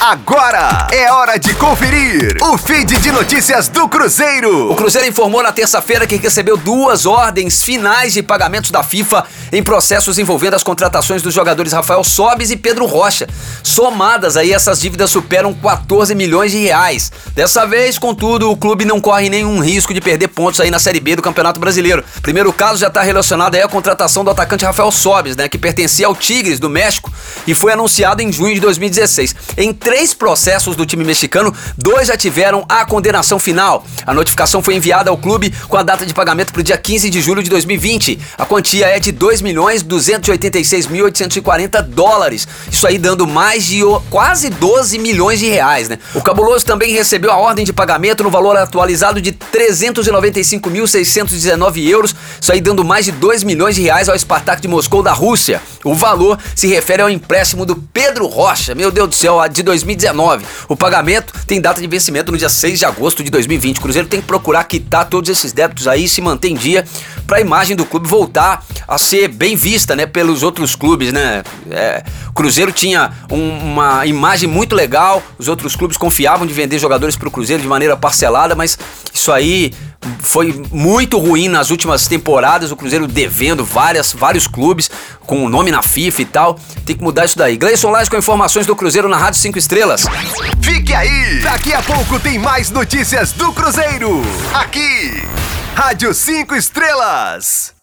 Agora é hora de conferir o feed de notícias do Cruzeiro. O Cruzeiro informou na terça-feira que recebeu duas ordens finais de pagamentos da FIFA em processos envolvendo as contratações dos jogadores Rafael Sobes e Pedro Rocha. Somadas aí, essas dívidas superam 14 milhões de reais. Dessa vez, contudo, o clube não corre nenhum risco de perder pontos aí na Série B do Campeonato Brasileiro. Primeiro caso já está relacionado aí à contratação do atacante Rafael Sobes, né, que pertencia ao Tigres do México e foi anunciado em junho de 2016. Em três processos do time mexicano, dois já tiveram a condenação final. A notificação foi enviada ao clube com a data de pagamento para o dia 15 de julho de 2020. A quantia é de 2 milhões 286.840 dólares. Isso aí dando mais de quase 12 milhões de reais, né? O Cabuloso também recebeu a ordem de pagamento no valor atualizado de 395.619 euros. Isso aí dando mais de 2 milhões de reais ao Spartak de Moscou da Rússia. O valor se refere ao empréstimo do Pedro Rocha, meu Deus do céu, de 2019. O pagamento tem data de vencimento no dia 6 de agosto de 2020. O Cruzeiro tem que procurar quitar todos esses débitos aí se manter em dia para a imagem do clube voltar a ser bem vista, né, pelos outros clubes, né? É, o Cruzeiro tinha um, uma imagem muito legal, os outros clubes confiavam de vender jogadores para o Cruzeiro de maneira parcelada, mas isso aí foi muito ruim nas últimas temporadas, o Cruzeiro devendo várias, vários clubes com o nome na FIFA e tal. Tem que mudar isso daí. Gleison Lage com informações do Cruzeiro na Rádio 5 Estrelas. Fique aí! Daqui a pouco tem mais notícias do Cruzeiro. Aqui, Rádio 5 Estrelas.